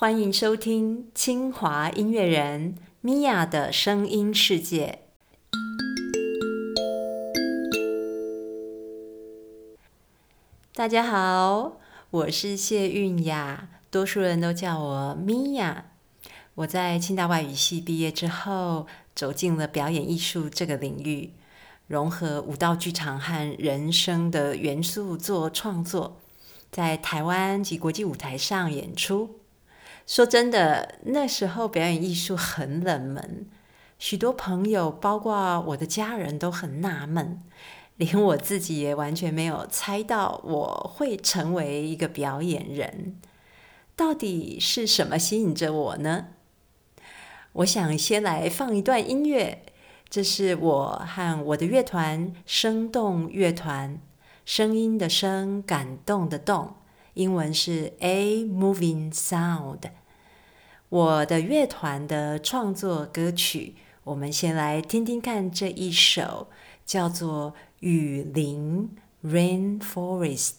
欢迎收听清华音乐人米娅的声音世界。大家好，我是谢韵雅，多数人都叫我米娅。我在清大外语系毕业之后，走进了表演艺术这个领域，融合舞蹈剧场和人生的元素做创作，在台湾及国际舞台上演出。说真的，那时候表演艺术很冷门，许多朋友，包括我的家人都很纳闷。连我自己也完全没有猜到我会成为一个表演人，到底是什么吸引着我呢？我想先来放一段音乐，这是我和我的乐团——生动乐团，声音的声，感动的动，英文是 A Moving Sound。我的乐团的创作歌曲，我们先来听听看这一首，叫做。雨林 （Rainforest）。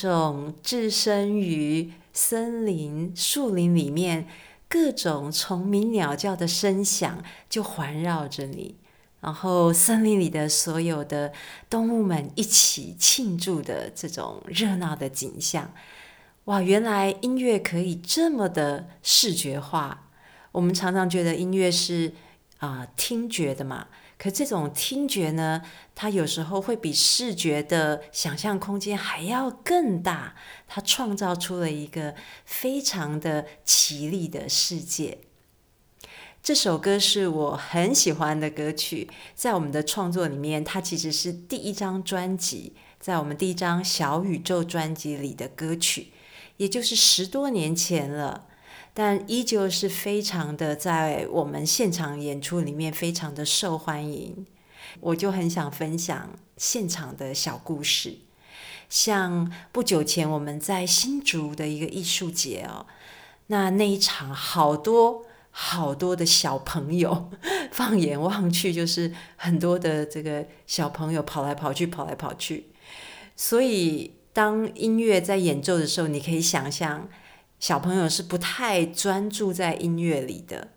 种置身于森林、树林里面，各种虫鸣鸟叫的声响就环绕着你，然后森林里的所有的动物们一起庆祝的这种热闹的景象。哇，原来音乐可以这么的视觉化。我们常常觉得音乐是啊听觉的嘛。可这种听觉呢，它有时候会比视觉的想象空间还要更大，它创造出了一个非常的绮丽的世界。这首歌是我很喜欢的歌曲，在我们的创作里面，它其实是第一张专辑，在我们第一张小宇宙专辑里的歌曲，也就是十多年前了。但依旧是非常的，在我们现场演出里面非常的受欢迎。我就很想分享现场的小故事，像不久前我们在新竹的一个艺术节哦，那那一场好多好多的小朋友，放眼望去就是很多的这个小朋友跑来跑去，跑来跑去。所以当音乐在演奏的时候，你可以想象。小朋友是不太专注在音乐里的，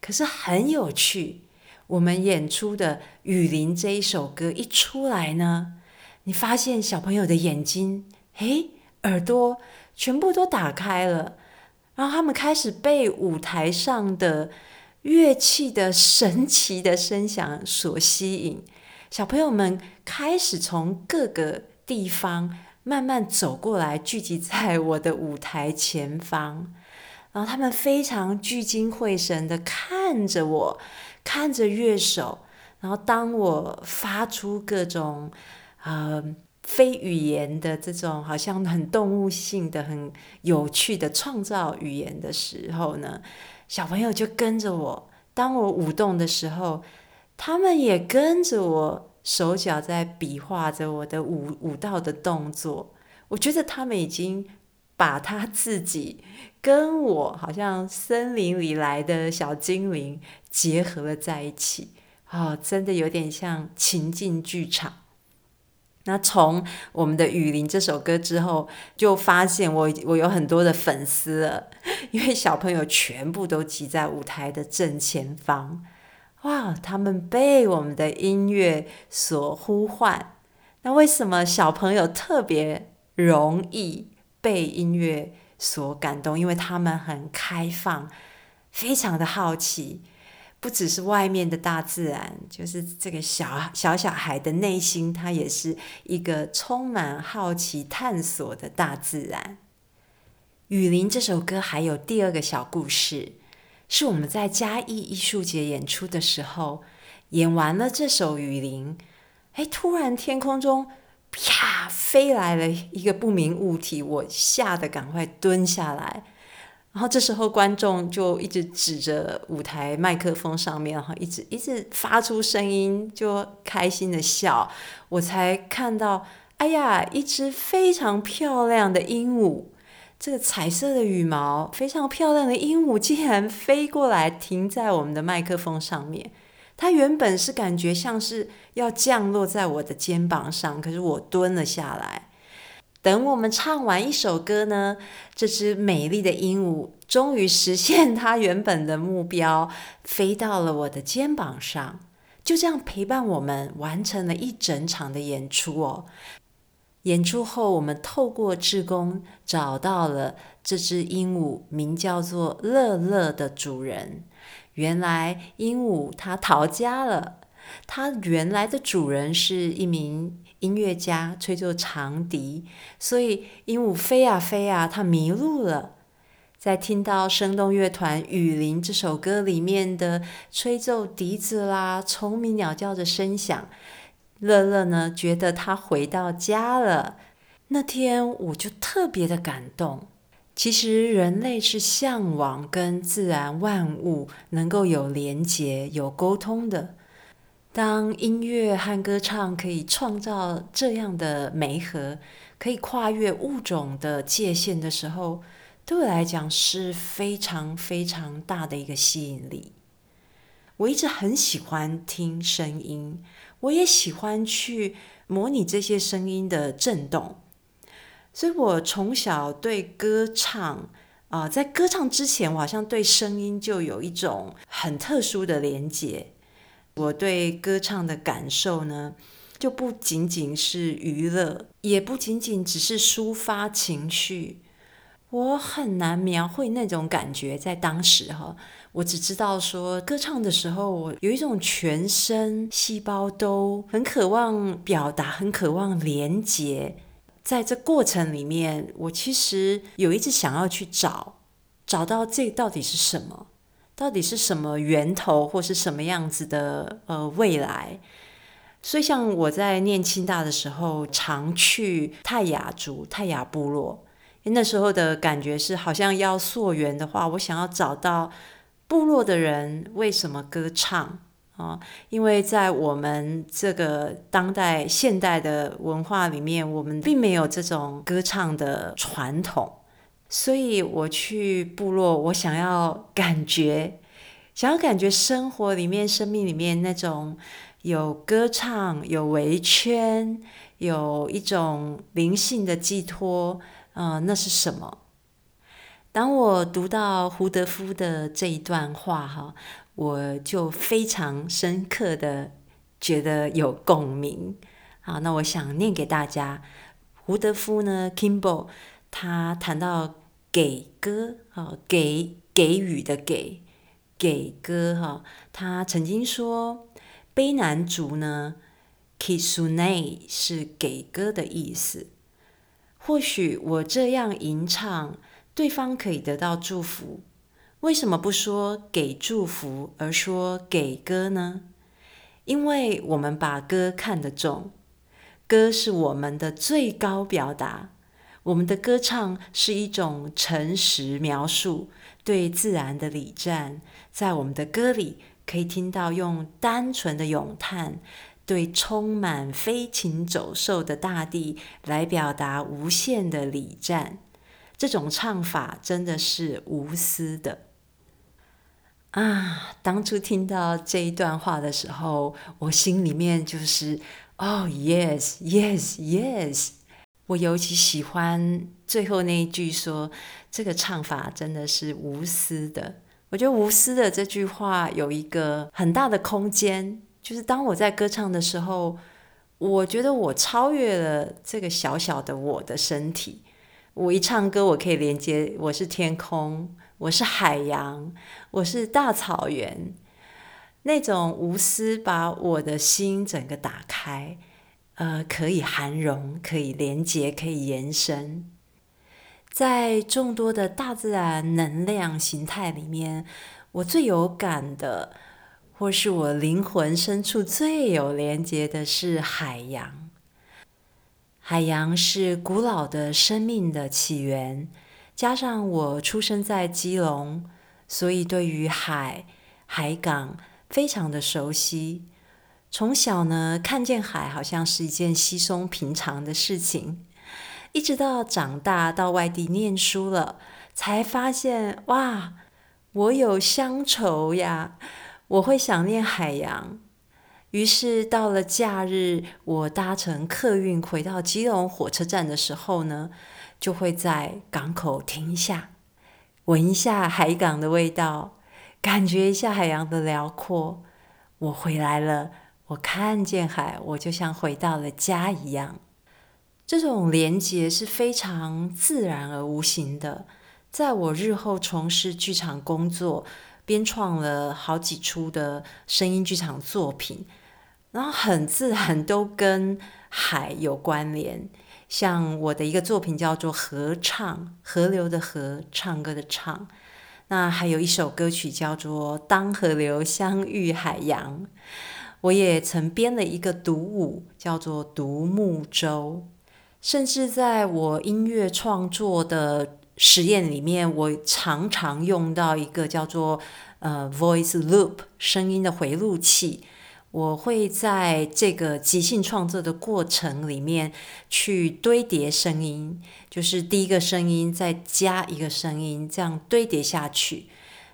可是很有趣。我们演出的《雨林》这一首歌一出来呢，你发现小朋友的眼睛、诶，耳朵全部都打开了，然后他们开始被舞台上的乐器的神奇的声响所吸引。小朋友们开始从各个地方。慢慢走过来，聚集在我的舞台前方，然后他们非常聚精会神的看着我，看着乐手。然后当我发出各种呃非语言的这种好像很动物性的、很有趣的创造语言的时候呢，小朋友就跟着我。当我舞动的时候，他们也跟着我。手脚在比划着我的舞舞蹈的动作，我觉得他们已经把他自己跟我好像森林里来的小精灵结合了在一起，哦，真的有点像情境剧场。那从我们的《雨林》这首歌之后，就发现我我有很多的粉丝了，因为小朋友全部都挤在舞台的正前方。哇！他们被我们的音乐所呼唤。那为什么小朋友特别容易被音乐所感动？因为他们很开放，非常的好奇。不只是外面的大自然，就是这个小小小孩的内心，他也是一个充满好奇探索的大自然。《雨林》这首歌还有第二个小故事。是我们在嘉义艺术节演出的时候，演完了这首《雨林》，哎，突然天空中啪飞来了一个不明物体，我吓得赶快蹲下来。然后这时候观众就一直指着舞台麦克风上面，然后，一直一直发出声音，就开心的笑。我才看到，哎呀，一只非常漂亮的鹦鹉。这个彩色的羽毛非常漂亮的鹦鹉竟然飞过来停在我们的麦克风上面。它原本是感觉像是要降落在我的肩膀上，可是我蹲了下来。等我们唱完一首歌呢，这只美丽的鹦鹉终于实现它原本的目标，飞到了我的肩膀上，就这样陪伴我们完成了一整场的演出哦。演出后，我们透过志工找到了这只鹦鹉，名叫做乐乐的主人。原来鹦鹉它逃家了，它原来的主人是一名音乐家，吹奏长笛，所以鹦鹉飞啊飞啊，它迷路了。在听到生动乐团《雨林》这首歌里面的吹奏笛子啦、虫鸣鸟叫的声响。乐乐呢，觉得他回到家了。那天我就特别的感动。其实人类是向往跟自然万物能够有连结、有沟通的。当音乐和歌唱可以创造这样的媒合，可以跨越物种的界限的时候，对我来讲是非常非常大的一个吸引力。我一直很喜欢听声音。我也喜欢去模拟这些声音的震动，所以我从小对歌唱啊，在歌唱之前，我好像对声音就有一种很特殊的连接。我对歌唱的感受呢，就不仅仅是娱乐，也不仅仅只是抒发情绪。我很难描绘那种感觉，在当时哈，我只知道说，歌唱的时候，我有一种全身细胞都很渴望表达，很渴望连接。在这过程里面，我其实有一直想要去找，找到这到底是什么，到底是什么源头，或是什么样子的呃未来。所以，像我在念清大的时候，常去泰雅族、泰雅部落。那时候的感觉是，好像要溯源的话，我想要找到部落的人为什么歌唱啊？因为在我们这个当代现代的文化里面，我们并没有这种歌唱的传统，所以我去部落，我想要感觉，想要感觉生活里面、生命里面那种有歌唱、有围圈、有一种灵性的寄托。啊，那是什么？当我读到胡德夫的这一段话，哈，我就非常深刻的觉得有共鸣。好，那我想念给大家。胡德夫呢，Kimball，他谈到给歌，哈，给给予的给给歌，哈，他曾经说，卑南族呢，Kisune 是给歌的意思。或许我这样吟唱，对方可以得到祝福。为什么不说给祝福，而说给歌呢？因为我们把歌看得重，歌是我们的最高表达。我们的歌唱是一种诚实描述，对自然的礼赞。在我们的歌里，可以听到用单纯的咏叹。对充满飞禽走兽的大地来表达无限的礼赞，这种唱法真的是无私的啊！当初听到这一段话的时候，我心里面就是哦，yes，yes，yes。我尤其喜欢最后那一句说，这个唱法真的是无私的。我觉得无私的这句话有一个很大的空间。就是当我在歌唱的时候，我觉得我超越了这个小小的我的身体。我一唱歌，我可以连接，我是天空，我是海洋，我是大草原。那种无私，把我的心整个打开，呃，可以涵容，可以连接，可以延伸。在众多的大自然能量形态里面，我最有感的。或是我灵魂深处最有连接的是海洋。海洋是古老的生命的起源，加上我出生在基隆，所以对于海、海港非常的熟悉。从小呢，看见海好像是一件稀松平常的事情，一直到长大到外地念书了，才发现哇，我有乡愁呀。我会想念海洋，于是到了假日，我搭乘客运回到基隆火车站的时候呢，就会在港口停下，闻一下海港的味道，感觉一下海洋的辽阔。我回来了，我看见海，我就像回到了家一样。这种连结是非常自然而无形的，在我日后从事剧场工作。编创了好几出的声音剧场作品，然后很自然都跟海有关联。像我的一个作品叫做《合唱》，河流的河，唱歌的唱。那还有一首歌曲叫做《当河流相遇海洋》。我也曾编了一个独舞，叫做《独木舟》。甚至在我音乐创作的。实验里面，我常常用到一个叫做呃 voice loop 声音的回路器。我会在这个即兴创作的过程里面去堆叠声音，就是第一个声音再加一个声音，这样堆叠下去。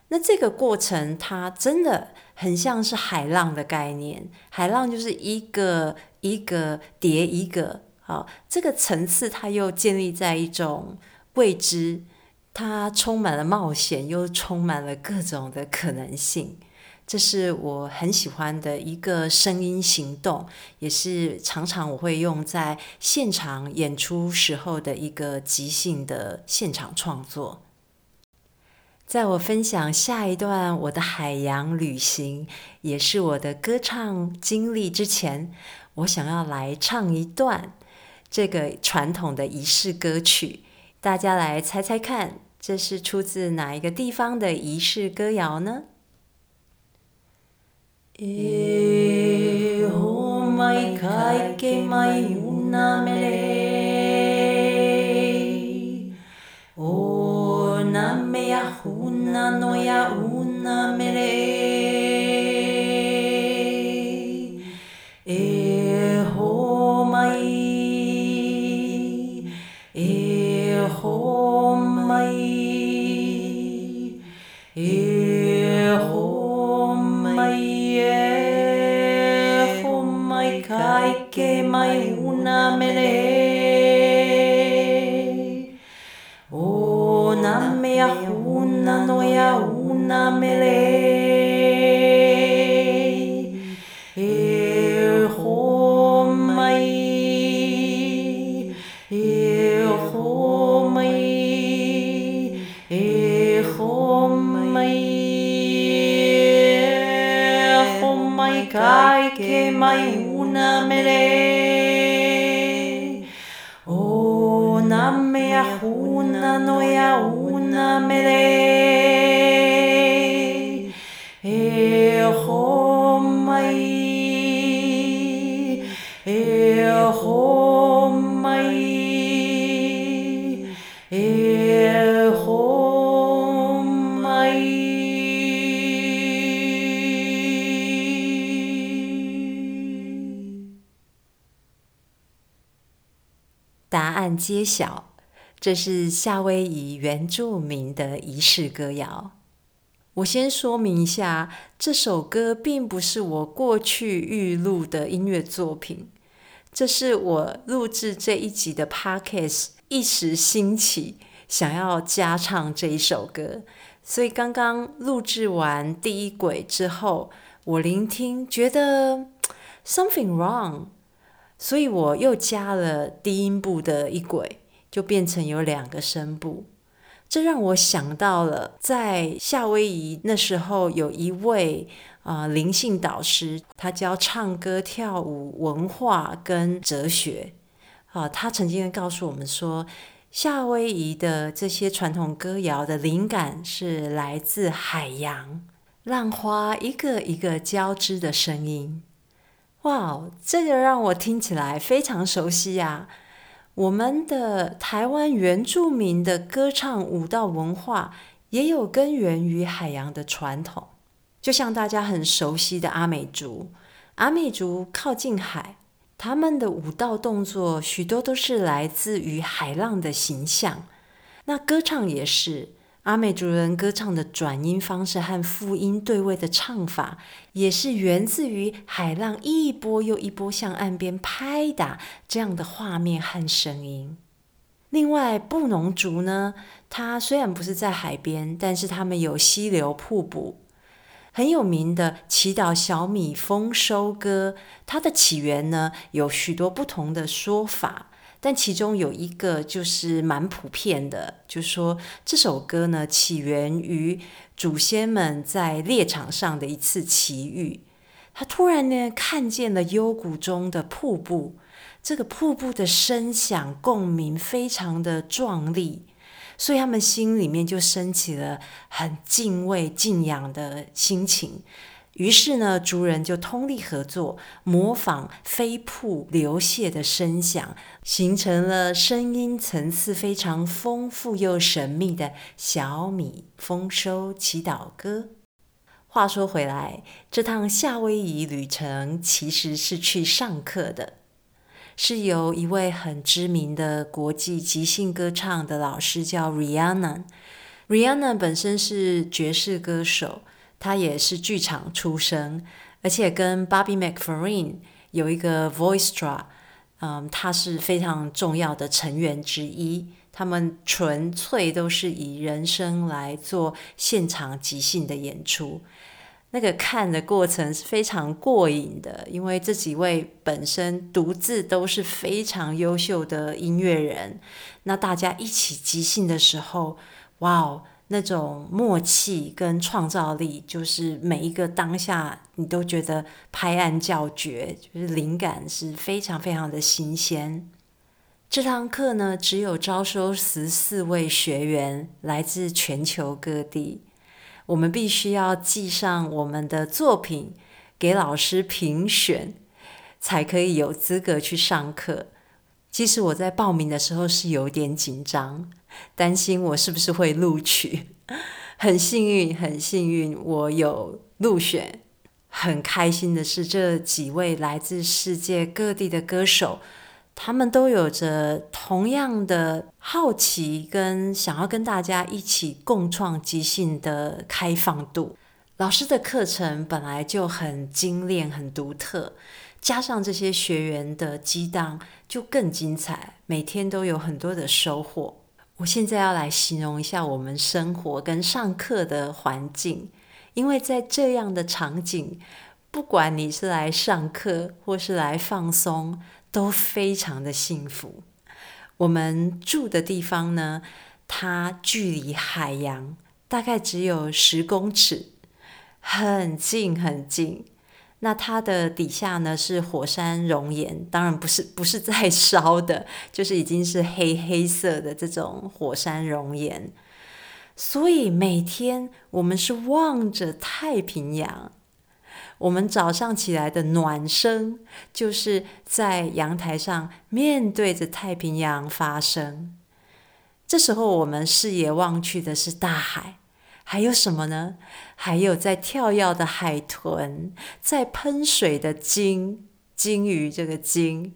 那这个过程它真的很像是海浪的概念，海浪就是一个一个叠一个，好，这个层次它又建立在一种。未知它充满了冒险，又充满了各种的可能性。这是我很喜欢的一个声音行动，也是常常我会用在现场演出时候的一个即兴的现场创作。在我分享下一段我的海洋旅行，也是我的歌唱经历之前，我想要来唱一段这个传统的仪式歌曲，大家来猜猜看，这是出自哪一个地方的仪式歌谣呢 Herom mai e, mai kaike my una mele 揭晓，这是夏威夷原住民的仪式歌谣。我先说明一下，这首歌并不是我过去预录的音乐作品，这是我录制这一集的 podcast 一时兴起，想要加唱这一首歌。所以刚刚录制完第一轨之后，我聆听觉得 something wrong。所以我又加了低音部的一轨，就变成有两个声部。这让我想到了在夏威夷那时候有一位啊灵性导师，他教唱歌、跳舞、文化跟哲学。啊，他曾经告诉我们说，夏威夷的这些传统歌谣的灵感是来自海洋浪花一个一个交织的声音。哇哦，这个让我听起来非常熟悉呀！我们的台湾原住民的歌唱舞蹈文化也有根源于海洋的传统，就像大家很熟悉的阿美族，阿美族靠近海，他们的舞蹈动作许多都是来自于海浪的形象。那歌唱也是。阿美族人歌唱的转音方式和复音对位的唱法，也是源自于海浪一波又一波向岸边拍打这样的画面和声音。另外，布农族呢，它虽然不是在海边，但是他们有溪流、瀑布。很有名的祈祷小米丰收歌，它的起源呢，有许多不同的说法。但其中有一个就是蛮普遍的，就是说这首歌呢起源于祖先们在猎场上的一次奇遇，他突然呢看见了幽谷中的瀑布，这个瀑布的声响共鸣非常的壮丽，所以他们心里面就升起了很敬畏敬仰的心情。于是呢，族人就通力合作，模仿飞瀑流泻的声响，形成了声音层次非常丰富又神秘的小米丰收祈祷歌。话说回来，这趟夏威夷旅程其实是去上课的，是由一位很知名的国际即兴歌唱的老师叫 Rihanna。Rihanna 本身是爵士歌手。他也是剧场出身，而且跟 Bobby McFerrin 有一个 voice d r a 嗯，他是非常重要的成员之一。他们纯粹都是以人声来做现场即兴的演出。那个看的过程是非常过瘾的，因为这几位本身独自都是非常优秀的音乐人，那大家一起即兴的时候，哇哦，那种默契跟创造力，就是每一个当下你都觉得拍案叫绝，就是灵感是非常非常的新鲜。这堂课呢，只有招收十四位学员，来自全球各地。我们必须要寄上我们的作品给老师评选，才可以有资格去上课。其实我在报名的时候是有点紧张，担心我是不是会录取。很幸运，很幸运，我有入选。很开心的是，这几位来自世界各地的歌手。他们都有着同样的好奇跟想要跟大家一起共创即兴的开放度。老师的课程本来就很精炼、很独特，加上这些学员的激荡，就更精彩。每天都有很多的收获。我现在要来形容一下我们生活跟上课的环境，因为在这样的场景，不管你是来上课或是来放松。都非常的幸福。我们住的地方呢，它距离海洋大概只有十公尺，很近很近。那它的底下呢是火山熔岩，当然不是不是在烧的，就是已经是黑黑色的这种火山熔岩。所以每天我们是望着太平洋。我们早上起来的暖声，就是在阳台上面对着太平洋发生。这时候，我们视野望去的是大海，还有什么呢？还有在跳跃的海豚，在喷水的鲸鲸鱼。这个鲸，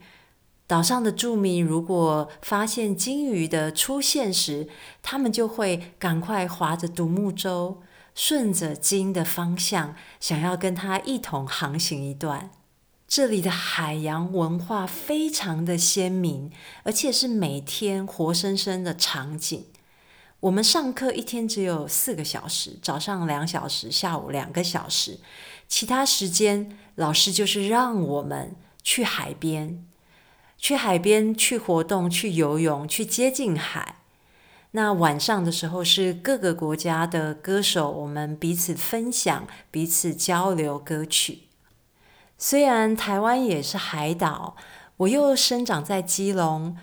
岛上的住民如果发现鲸鱼的出现时，他们就会赶快划着独木舟。顺着鲸的方向，想要跟它一同航行一段。这里的海洋文化非常的鲜明，而且是每天活生生的场景。我们上课一天只有四个小时，早上两小时，下午两个小时，其他时间老师就是让我们去海边，去海边去活动，去游泳，去接近海。那晚上的时候是各个国家的歌手，我们彼此分享、彼此交流歌曲。虽然台湾也是海岛，我又生长在基隆，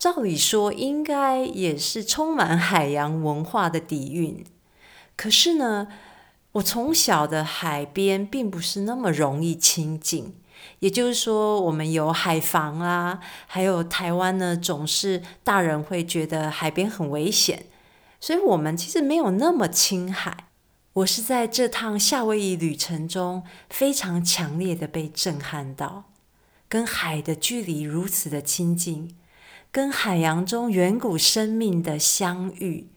照理说应该也是充满海洋文化的底蕴。可是呢，我从小的海边并不是那么容易亲近。也就是说，我们有海防啊，还有台湾呢，总是大人会觉得海边很危险，所以我们其实没有那么亲海。我是在这趟夏威夷旅程中非常强烈的被震撼到，跟海的距离如此的亲近，跟海洋中远古生命的相遇，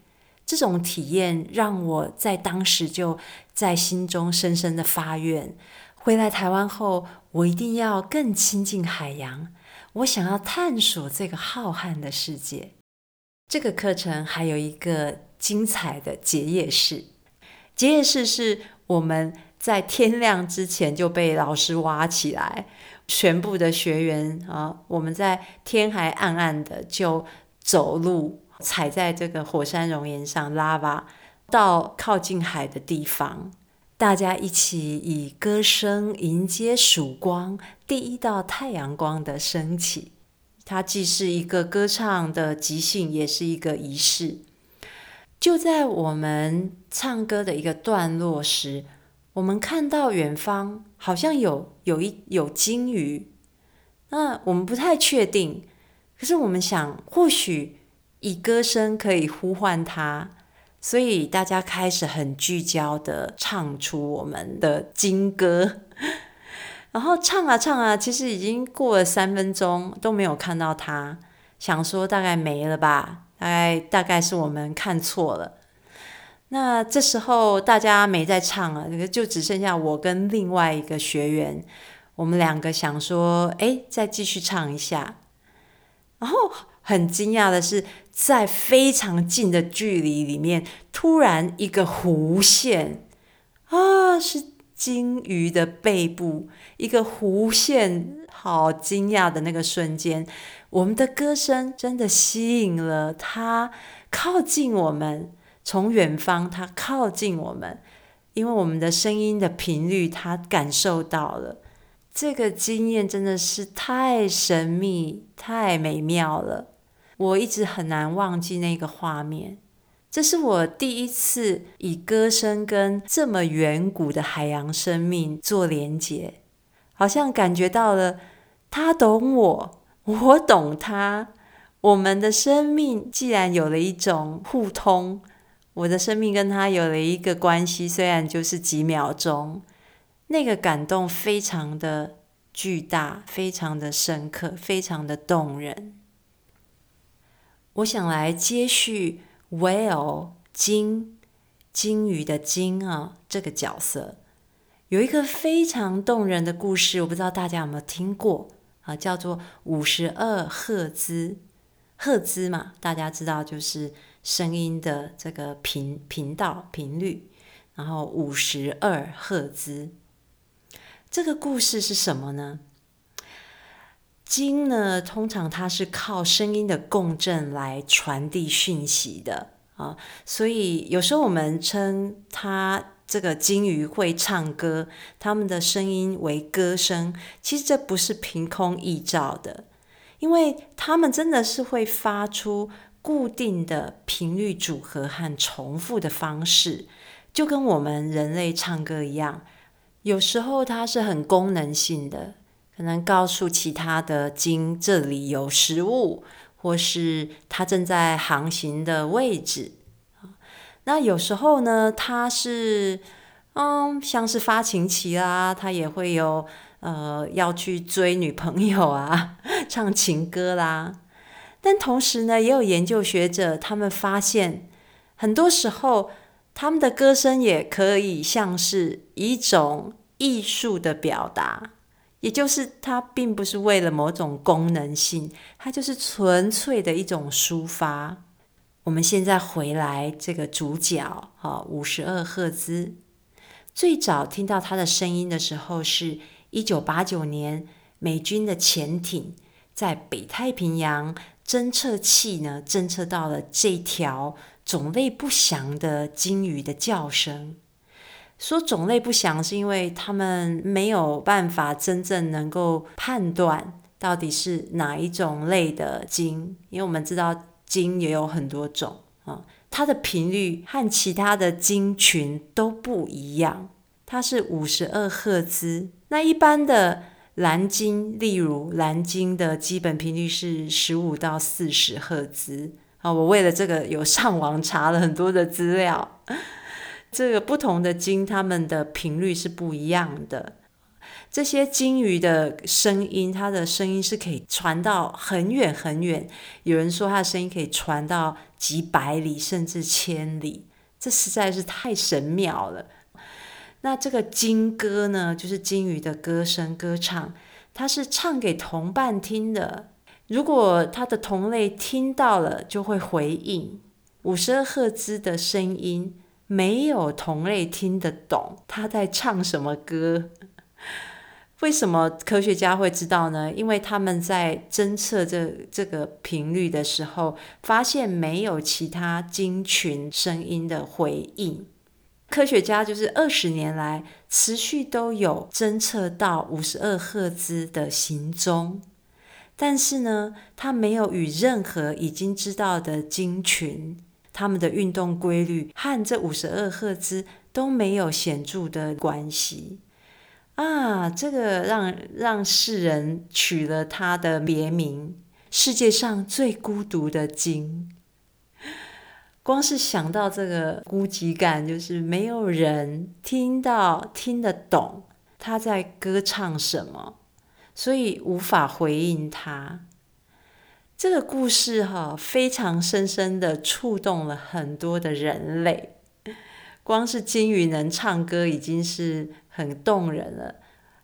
这种体验让我在当时就在心中深深的发愿。回来台湾后，我一定要更亲近海洋。我想要探索这个浩瀚的世界。这个课程还有一个精彩的结业式。结业式是我们在天亮之前就被老师挖起来，全部的学员啊，我们在天还暗暗的就走路，踩在这个火山熔岩上拉瓦，到靠近海的地方。大家一起以歌声迎接曙光，第一道太阳光的升起。它既是一个歌唱的即兴，也是一个仪式。就在我们唱歌的一个段落时，我们看到远方好像有有一有鲸鱼。那我们不太确定，可是我们想，或许以歌声可以呼唤它。所以大家开始很聚焦的唱出我们的金歌，然后唱啊唱啊，其实已经过了三分钟都没有看到他，想说大概没了吧，大概大概是我们看错了。那这时候大家没在唱了，就只剩下我跟另外一个学员，我们两个想说，哎，再继续唱一下，然后。很惊讶的是，在非常近的距离里面，突然一个弧线啊，是鲸鱼的背部，一个弧线，好惊讶的那个瞬间，我们的歌声真的吸引了他靠近我们，从远方他靠近我们，因为我们的声音的频率他感受到了，这个经验真的是太神秘、太美妙了。我一直很难忘记那个画面，这是我第一次以歌声跟这么远古的海洋生命做连结，好像感觉到了他懂我，我懂他，我们的生命既然有了一种互通，我的生命跟他有了一个关系，虽然就是几秒钟，那个感动非常的巨大，非常的深刻，非常的动人。我想来接续 whale 鲸鲸鱼的鲸啊这个角色，有一个非常动人的故事，我不知道大家有没有听过啊？叫做五十二赫兹，赫兹嘛，大家知道就是声音的这个频频道频率，然后五十二赫兹，这个故事是什么呢？经呢，通常它是靠声音的共振来传递讯息的啊，所以有时候我们称它这个鲸鱼会唱歌，它们的声音为歌声，其实这不是凭空臆造的，因为它们真的是会发出固定的频率组合和重复的方式，就跟我们人类唱歌一样，有时候它是很功能性的。可能告诉其他的鲸这里有食物，或是它正在航行的位置那有时候呢，它是嗯，像是发情期啦，它也会有呃要去追女朋友啊，唱情歌啦。但同时呢，也有研究学者他们发现，很多时候他们的歌声也可以像是一种艺术的表达。也就是它并不是为了某种功能性，它就是纯粹的一种抒发。我们现在回来这个主角啊，五十二赫兹，最早听到他的声音的时候，是一九八九年美军的潜艇在北太平洋侦测器呢侦测到了这条种类不详的鲸鱼的叫声。说种类不详，是因为他们没有办法真正能够判断到底是哪一种类的鲸，因为我们知道鲸也有很多种啊，它的频率和其他的鲸群都不一样，它是五十二赫兹。那一般的蓝鲸，例如蓝鲸的基本频率是十五到四十赫兹啊。我为了这个有上网查了很多的资料。这个不同的鲸，它们的频率是不一样的。这些鲸鱼的声音，它的声音是可以传到很远很远。有人说，它的声音可以传到几百里甚至千里，这实在是太神妙了。那这个鲸歌呢，就是鲸鱼的歌声、歌唱，它是唱给同伴听的。如果它的同类听到了，就会回应。五十二赫兹的声音。没有同类听得懂他在唱什么歌。为什么科学家会知道呢？因为他们在侦测这这个频率的时候，发现没有其他鲸群声音的回应。科学家就是二十年来持续都有侦测到五十二赫兹的行踪，但是呢，他没有与任何已经知道的鲸群。它们的运动规律和这五十二赫兹都没有显著的关系啊！这个让让世人取了他的别名——世界上最孤独的鲸。光是想到这个孤寂感，就是没有人听到、听得懂他在歌唱什么，所以无法回应他。这个故事哈，非常深深的触动了很多的人类。光是金鱼能唱歌已经是很动人了，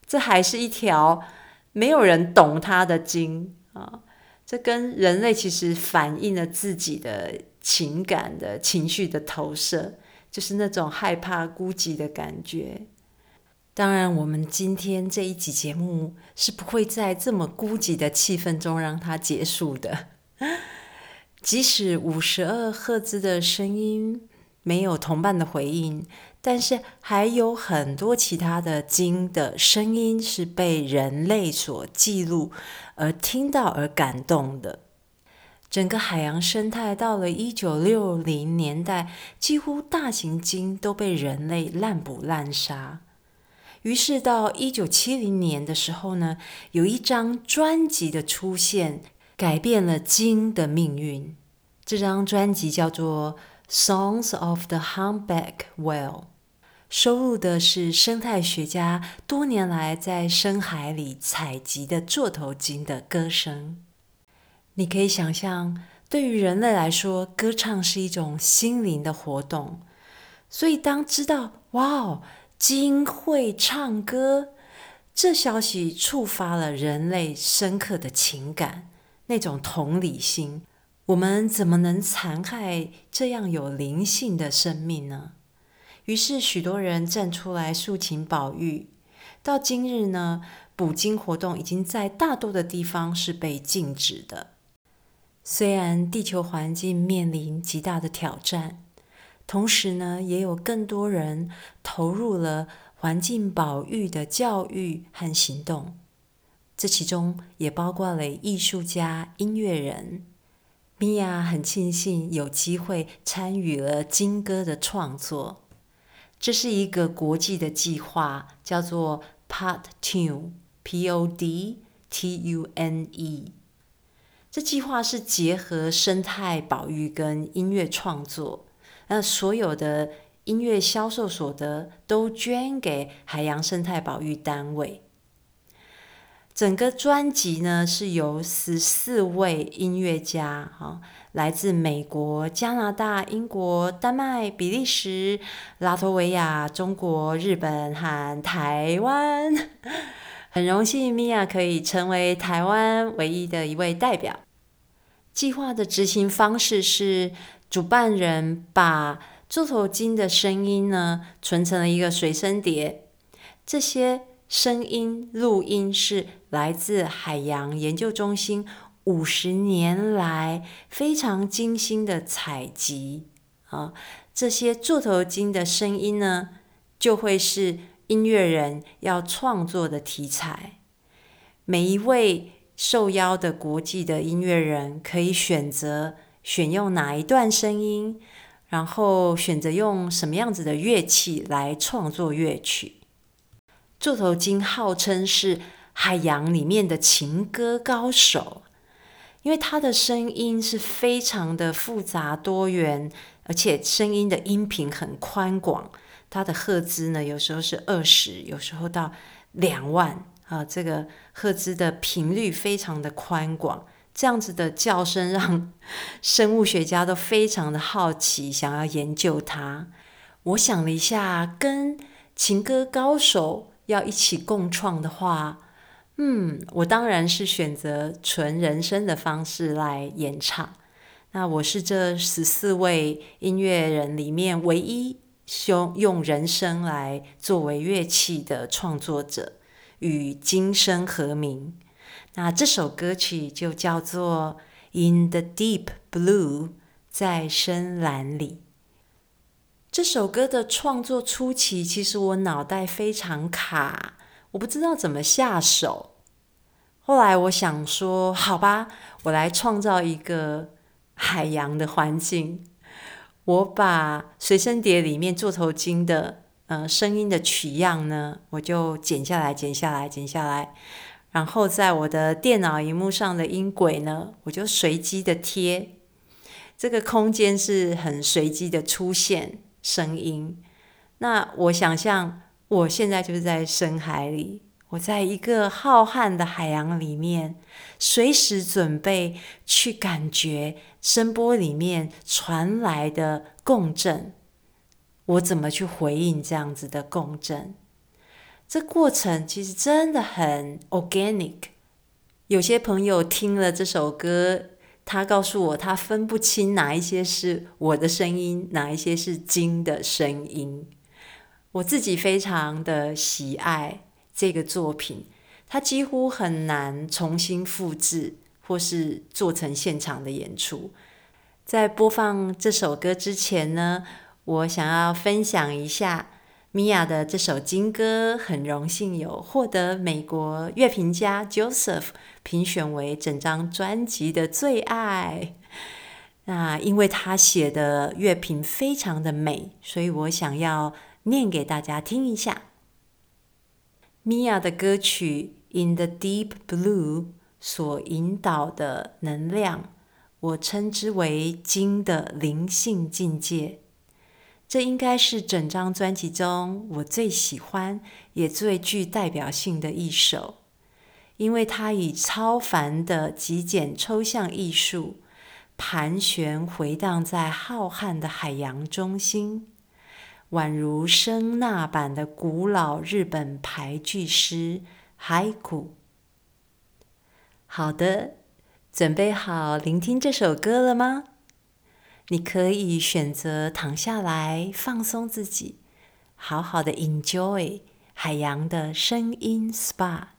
这还是一条没有人懂它的鲸啊！这跟人类其实反映了自己的情感的情绪的投射，就是那种害怕孤寂的感觉。当然，我们今天这一集节目是不会在这么孤寂的气氛中让它结束的。即使五十二赫兹的声音没有同伴的回应，但是还有很多其他的鲸的声音是被人类所记录而听到而感动的。整个海洋生态到了一九六零年代，几乎大型鲸都被人类滥捕滥杀。于是到一九七零年的时候呢，有一张专辑的出现，改变了鲸的命运。这张专辑叫做《Songs of the Humpback Whale》，收录的是生态学家多年来在深海里采集的座头鲸的歌声。你可以想象，对于人类来说，歌唱是一种心灵的活动。所以当知道，哇哦！鲸会唱歌，这消息触发了人类深刻的情感，那种同理心。我们怎么能残害这样有灵性的生命呢？于是许多人站出来诉请保育。到今日呢，捕鲸活动已经在大多的地方是被禁止的。虽然地球环境面临极大的挑战。同时呢，也有更多人投入了环境保育的教育和行动，这其中也包括了艺术家、音乐人。米娅很庆幸有机会参与了金歌的创作。这是一个国际的计划，叫做 Pod Tune（P-O-D-T-U-N-E）。这计划是结合生态保育跟音乐创作。那所有的音乐销售所得都捐给海洋生态保育单位。整个专辑呢是由十四位音乐家，哈，来自美国、加拿大、英国、丹麦、比利时、拉脱维亚、中国、日本和台湾。很荣幸米娅可以成为台湾唯一的一位代表。计划的执行方式是。主办人把座头鲸的声音呢存成了一个随身碟，这些声音录音是来自海洋研究中心五十年来非常精心的采集啊。这些座头鲸的声音呢，就会是音乐人要创作的题材。每一位受邀的国际的音乐人可以选择。选用哪一段声音，然后选择用什么样子的乐器来创作乐曲。座头鲸号称是海洋里面的情歌高手，因为他的声音是非常的复杂多元，而且声音的音频很宽广。它的赫兹呢，有时候是二十，有时候到两万啊，这个赫兹的频率非常的宽广。这样子的叫声让生物学家都非常的好奇，想要研究它。我想了一下，跟情歌高手要一起共创的话，嗯，我当然是选择纯人声的方式来演唱。那我是这十四位音乐人里面唯一用用人声来作为乐器的创作者，与今生和鸣。那这首歌曲就叫做《In the Deep Blue》在深蓝里。这首歌的创作初期，其实我脑袋非常卡，我不知道怎么下手。后来我想说，好吧，我来创造一个海洋的环境。我把随身碟里面座头鲸的呃声音的取样呢，我就剪下来，剪下来，剪下来。然后在我的电脑荧幕上的音轨呢，我就随机的贴，这个空间是很随机的出现声音。那我想象我现在就是在深海里，我在一个浩瀚的海洋里面，随时准备去感觉声波里面传来的共振，我怎么去回应这样子的共振？这过程其实真的很 organic，有些朋友听了这首歌，他告诉我他分不清哪一些是我的声音，哪一些是鲸的声音。我自己非常的喜爱这个作品，它几乎很难重新复制或是做成现场的演出。在播放这首歌之前呢，我想要分享一下。米娅的这首金歌很荣幸有获得美国乐评家 Joseph 评选为整张专辑的最爱。那因为他写的乐评非常的美，所以我想要念给大家听一下。米娅的歌曲《In the Deep Blue》所引导的能量，我称之为金的灵性境界。这应该是整张专辑中我最喜欢也最具代表性的一首，因为它以超凡的极简抽象艺术盘旋回荡在浩瀚的海洋中心，宛如声呐版的古老日本排句诗海谷。好的，准备好聆听这首歌了吗？你可以选择躺下来放松自己，好好的 enjoy 海洋的声音 SPA。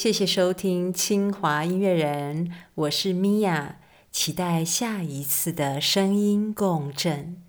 谢谢收听清华音乐人，我是米娅，期待下一次的声音共振。